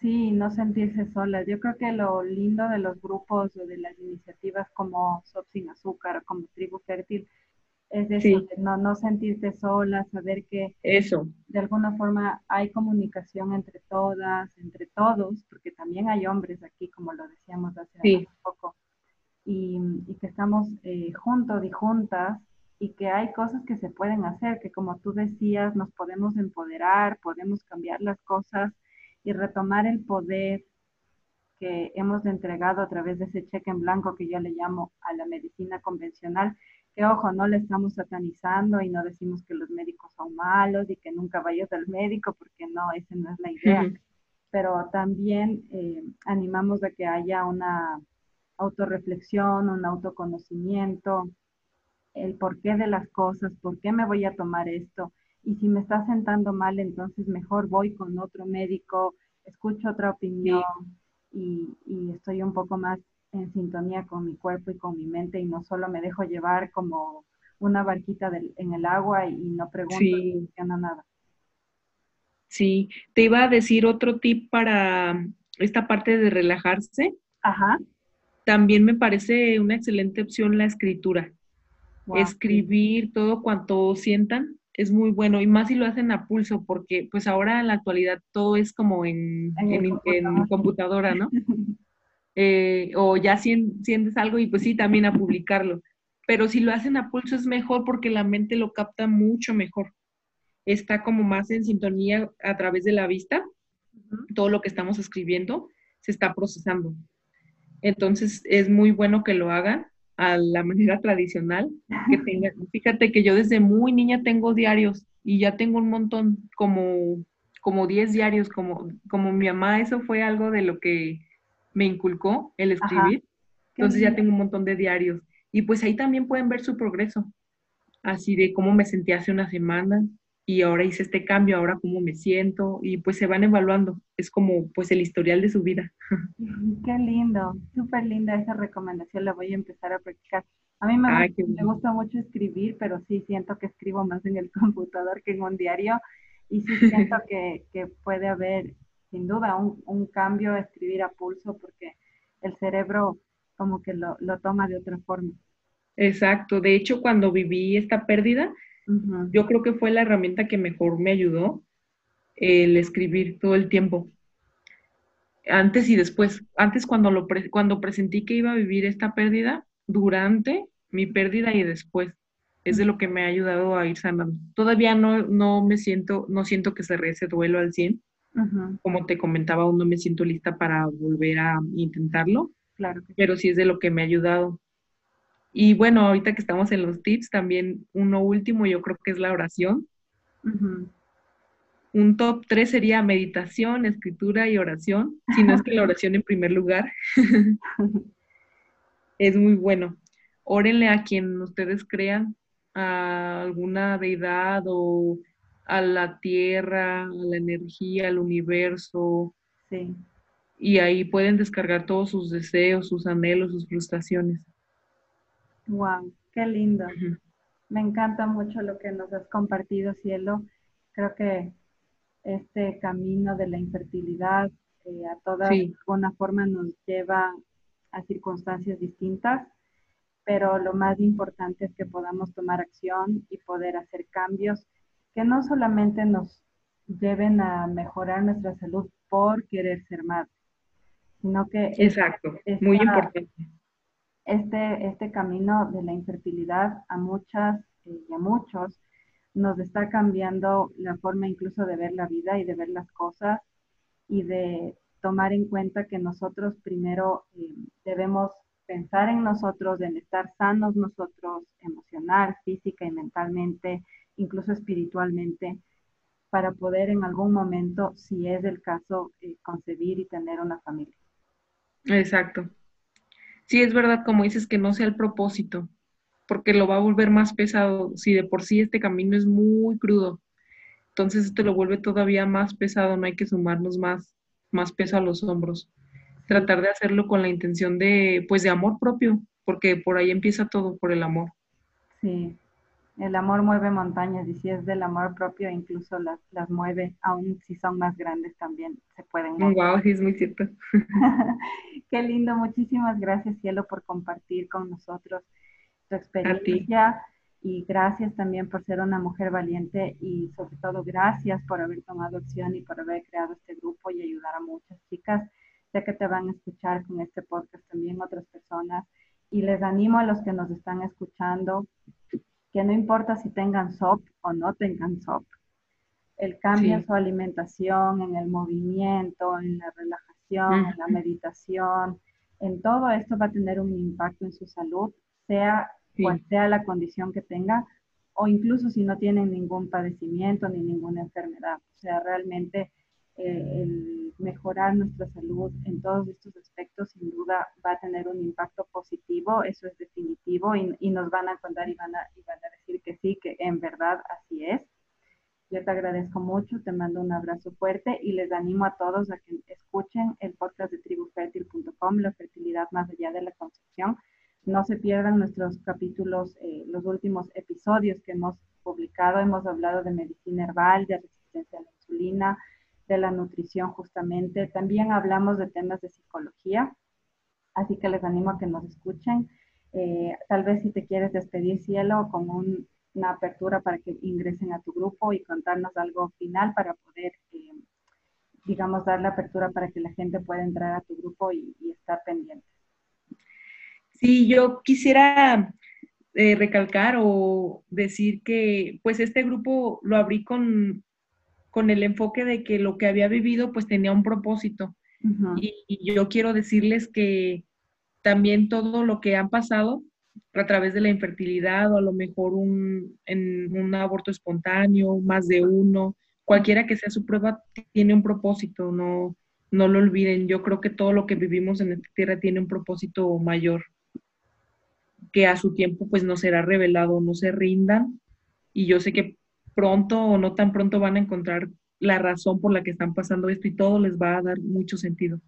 Sí, no sentirse solas. Yo creo que lo lindo de los grupos o de las iniciativas como Sop Sin Azúcar, como Tribu Fértil, es decir, no, no sentirte sola, saber que Eso. de alguna forma hay comunicación entre todas, entre todos, porque también hay hombres aquí, como lo decíamos hace un poco, y, que estamos eh, juntos y juntas y que hay cosas que se pueden hacer, que como tú decías, nos podemos empoderar, podemos cambiar las cosas y retomar el poder que hemos entregado a través de ese cheque en blanco que yo le llamo a la medicina convencional, que ojo, no le estamos satanizando y no decimos que los médicos son malos y que nunca vayas al médico, porque no, esa no es la idea. Pero también eh, animamos a que haya una autorreflexión, un autoconocimiento, el porqué de las cosas, por qué me voy a tomar esto, y si me está sentando mal, entonces mejor voy con otro médico, escucho otra opinión y, estoy un poco más en sintonía con mi cuerpo y con mi mente y no solo me dejo llevar como una barquita en el agua y, no pregunto sí. nada. Sí, te iba a decir otro tip para esta parte de relajarse. Ajá. También me parece una excelente opción la escritura. Escribir todo cuanto sientan es muy bueno y más si lo hacen a pulso porque pues ahora en la actualidad todo es como en, en, computadora, ¿no? Eh, o ya sientes algo y pues sí, también a publicarlo. Pero si lo hacen a pulso es mejor porque la mente lo capta mucho mejor. Está como más en sintonía a través de la vista. Todo lo que estamos escribiendo se está procesando. Entonces es muy bueno que lo hagan a la manera tradicional, que tenga, fíjate que yo desde muy niña tengo diarios y ya tengo un montón, como, como 10 diarios, como, como mi mamá, eso fue algo de lo que me inculcó el escribir, entonces ya tengo un montón de diarios. Y pues ahí también pueden ver su progreso, así de cómo me sentí hace una semana, y ahora hice este cambio, ahora cómo me siento y pues se van evaluando. Es como pues el historial de su vida. Qué lindo, súper linda esa recomendación, la voy a empezar a practicar. A mí me, gusta, mucho escribir, pero sí siento que escribo más en el computador que en un diario y sí siento que, puede haber sin duda un, un, cambio a escribir a pulso porque el cerebro como que lo, lo toma de otra forma. Exacto, de hecho cuando viví esta pérdida, yo creo que fue la herramienta que mejor me ayudó el escribir todo el tiempo. Antes y después. Antes cuando, lo cuando presentí que iba a vivir esta pérdida, durante mi pérdida y después. Es de lo que me ha ayudado a ir sanando. Todavía no, no me siento, no siento que cerré ese duelo al 100. Como te comentaba, aún no me siento lista para volver a intentarlo. Claro. Pero sí es de lo que me ha ayudado. Y bueno, ahorita que estamos en los tips, también uno último, yo creo que es la oración. Un top 3 sería meditación, escritura y oración, si no es que la oración en primer lugar. es muy bueno. Órenle a quien ustedes crean, a alguna deidad o a la tierra, a la energía, al universo. Sí. Y ahí pueden descargar todos sus deseos, sus anhelos, sus frustraciones. Wow, qué lindo. Me encanta mucho lo que nos has compartido, Cielo. Creo que este camino de la infertilidad eh, a toda alguna forma nos lleva a circunstancias distintas, pero lo más importante es que podamos tomar acción y poder hacer cambios que no solamente nos lleven a mejorar nuestra salud por querer ser madre, sino que... Exacto, muy importante este, este camino de la infertilidad a muchas eh, y a muchos nos está cambiando la forma incluso de ver la vida y de ver las cosas y de tomar en cuenta que nosotros primero eh, debemos pensar en nosotros, en estar sanos nosotros emocional, física y mentalmente, incluso espiritualmente, para poder en algún momento, si es el caso, eh, concebir y tener una familia. Exacto sí es verdad, como dices, que no sea el propósito, porque lo va a volver más pesado. Si de por sí este camino es muy crudo, entonces esto lo vuelve todavía más pesado, no hay que sumarnos más, más peso a los hombros. Tratar de hacerlo con la intención de, pues, de amor propio, porque por ahí empieza todo, por el amor. Sí, el amor mueve montañas y si es del amor propio, incluso las, las mueve, aun si son más grandes también se pueden mover. Wow, sí, es muy cierto. Qué lindo, muchísimas gracias Cielo por compartir con nosotros tu experiencia y gracias también por ser una mujer valiente y sobre todo gracias por haber tomado acción y por haber creado este grupo y ayudar a muchas chicas. Sé que te van a escuchar con este podcast también otras personas y les animo a los que nos están escuchando que no importa si tengan SOP o no tengan SOP, el cambio en su alimentación, en el movimiento, en la relajación, en la meditación, en todo esto va a tener un impacto en su salud, sea cual sea la condición que tenga, o incluso si no tienen ningún padecimiento ni ninguna enfermedad. O sea, realmente el mejorar nuestra salud en todos estos aspectos sin duda va a tener un impacto positivo, eso es definitivo y, nos van a contar y van a, y van a decir que sí, que en verdad así es. Yo te agradezco mucho, te mando un abrazo fuerte y les animo a todos a que escuchen el podcast de tribufertil.com, la fertilidad más allá de la concepción. No se pierdan nuestros capítulos, eh, los últimos episodios que hemos publicado. Hemos hablado de medicina herbal, de resistencia a la insulina, de la nutrición justamente. También hablamos de temas de psicología, así que les animo a que nos escuchen. Eh, tal vez si te quieres despedir, Cielo, con una apertura para que ingresen a tu grupo y contarnos algo final para poder, eh, digamos, dar la apertura para que la gente pueda entrar a tu grupo y, estar pendiente. Sí, yo quisiera eh, recalcar o decir que pues este grupo lo abrí con con el enfoque de que lo que había vivido pues tenía un propósito. y, yo quiero decirles que también todo lo que han pasado a través de la infertilidad o a lo mejor un, en un aborto espontáneo, más de uno, cualquiera que sea su prueba, tiene un propósito, no, no lo olviden. Yo creo que todo lo que vivimos en esta tierra tiene un propósito mayor, que a su tiempo pues no será revelado, no se rindan. Y yo sé que pronto o no tan pronto van a encontrar la razón por la que están pasando esto y todo les va a dar mucho sentido.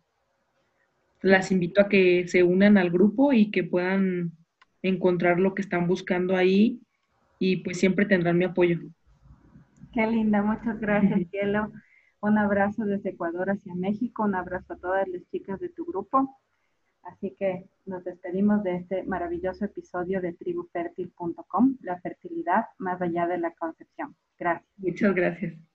Las invito a que se unan al grupo y que puedan encontrar lo que están buscando ahí y pues siempre tendrán mi apoyo. Qué linda, muchas gracias, Cielo. Un abrazo desde Ecuador hacia México, un abrazo a todas las chicas de tu grupo. Así que nos despedimos de este maravilloso episodio de tribufertil.com, la fertilidad más allá de la concepción. Gracias. Muchas gracias.